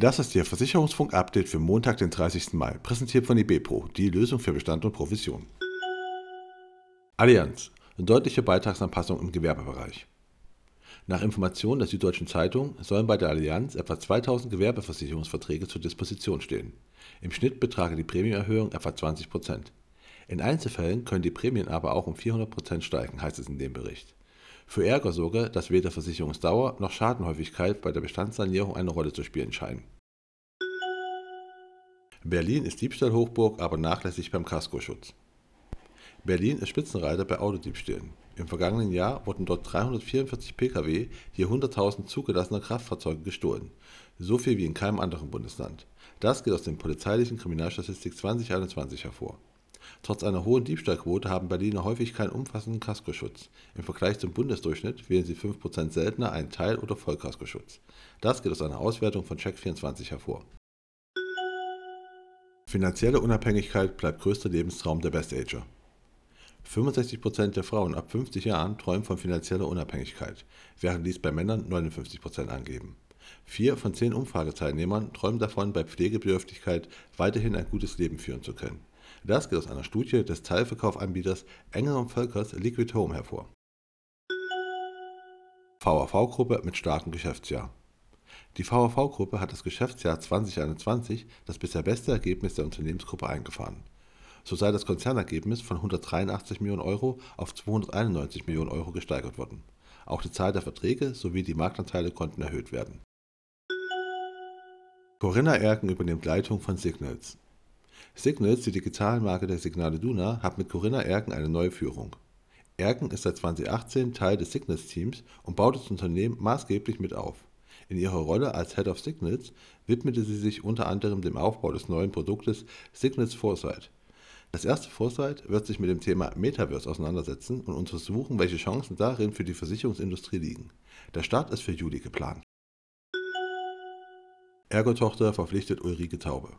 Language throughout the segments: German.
Das ist Ihr Versicherungsfunk-Update für Montag, den 30. Mai, präsentiert von IBPRO, die Lösung für Bestand und Provision. Allianz, deutliche Beitragsanpassung im Gewerbebereich. Nach Informationen der Süddeutschen Zeitung sollen bei der Allianz etwa 2000 Gewerbeversicherungsverträge zur Disposition stehen. Im Schnitt betrage die Prämienerhöhung etwa 20 Prozent. In Einzelfällen können die Prämien aber auch um 400 Prozent steigen, heißt es in dem Bericht. Für Ärger sorge, dass weder Versicherungsdauer noch Schadenhäufigkeit bei der Bestandssanierung eine Rolle zu spielen scheinen. Berlin ist Diebstahlhochburg, aber nachlässig beim Kaskoschutz. Berlin ist Spitzenreiter bei Autodiebstählen. Im vergangenen Jahr wurden dort 344 Pkw je 100.000 zugelassener Kraftfahrzeuge gestohlen. So viel wie in keinem anderen Bundesland. Das geht aus der polizeilichen Kriminalstatistik 2021 hervor. Trotz einer hohen Diebstahlquote haben Berliner häufig keinen umfassenden Kaskoschutz. Im Vergleich zum Bundesdurchschnitt wählen sie 5% seltener einen Teil- oder Vollkaskoschutz. Das geht aus einer Auswertung von Check24 hervor. Finanzielle Unabhängigkeit bleibt größter Lebenstraum der Best-Ager. 65% der Frauen ab 50 Jahren träumen von finanzieller Unabhängigkeit, während dies bei Männern 59% angeben. Vier von zehn Umfrageteilnehmern träumen davon, bei Pflegebedürftigkeit weiterhin ein gutes Leben führen zu können. Das geht aus einer Studie des Teilverkaufanbieters Engel und Völkers Liquid Home hervor. VAV-Gruppe mit starkem Geschäftsjahr. Die VAV-Gruppe hat das Geschäftsjahr 2021 das bisher beste Ergebnis der Unternehmensgruppe eingefahren. So sei das Konzernergebnis von 183 Millionen Euro auf 291 Millionen Euro gesteigert worden. Auch die Zahl der Verträge sowie die Marktanteile konnten erhöht werden. Corinna Erken übernimmt Leitung von Signals. Signals, die Digitalmarke der Signale Duna, hat mit Corinna Erken eine neue Führung. Erken ist seit 2018 Teil des Signals-Teams und baut das Unternehmen maßgeblich mit auf. In ihrer Rolle als Head of Signals widmete sie sich unter anderem dem Aufbau des neuen Produktes Signals Foresight. Das erste Foresight wird sich mit dem Thema Metaverse auseinandersetzen und untersuchen, welche Chancen darin für die Versicherungsindustrie liegen. Der Start ist für Juli geplant. Ergo-Tochter verpflichtet Ulrike Taube.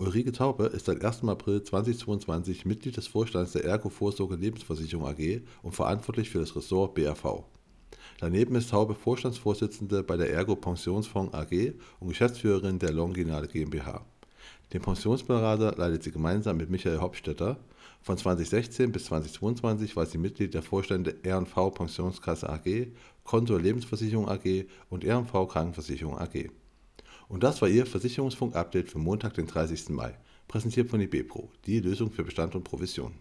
Ulrike Taube ist seit 1. April 2022 Mitglied des Vorstands der Ergo Vorsorge Lebensversicherung AG und verantwortlich für das Ressort BAV. Daneben ist Taube Vorstandsvorsitzende bei der Ergo Pensionsfonds AG und Geschäftsführerin der Longinale GmbH. Den Pensionsberater leitet sie gemeinsam mit Michael Hopstetter. Von 2016 bis 2022 war sie Mitglied der Vorstände RV Pensionskasse AG, Kontor Lebensversicherung AG und RV Krankenversicherung AG. Und das war Ihr Versicherungsfunk-Update für Montag, den 30. Mai, präsentiert von IBPRO, die Lösung für Bestand und Provision.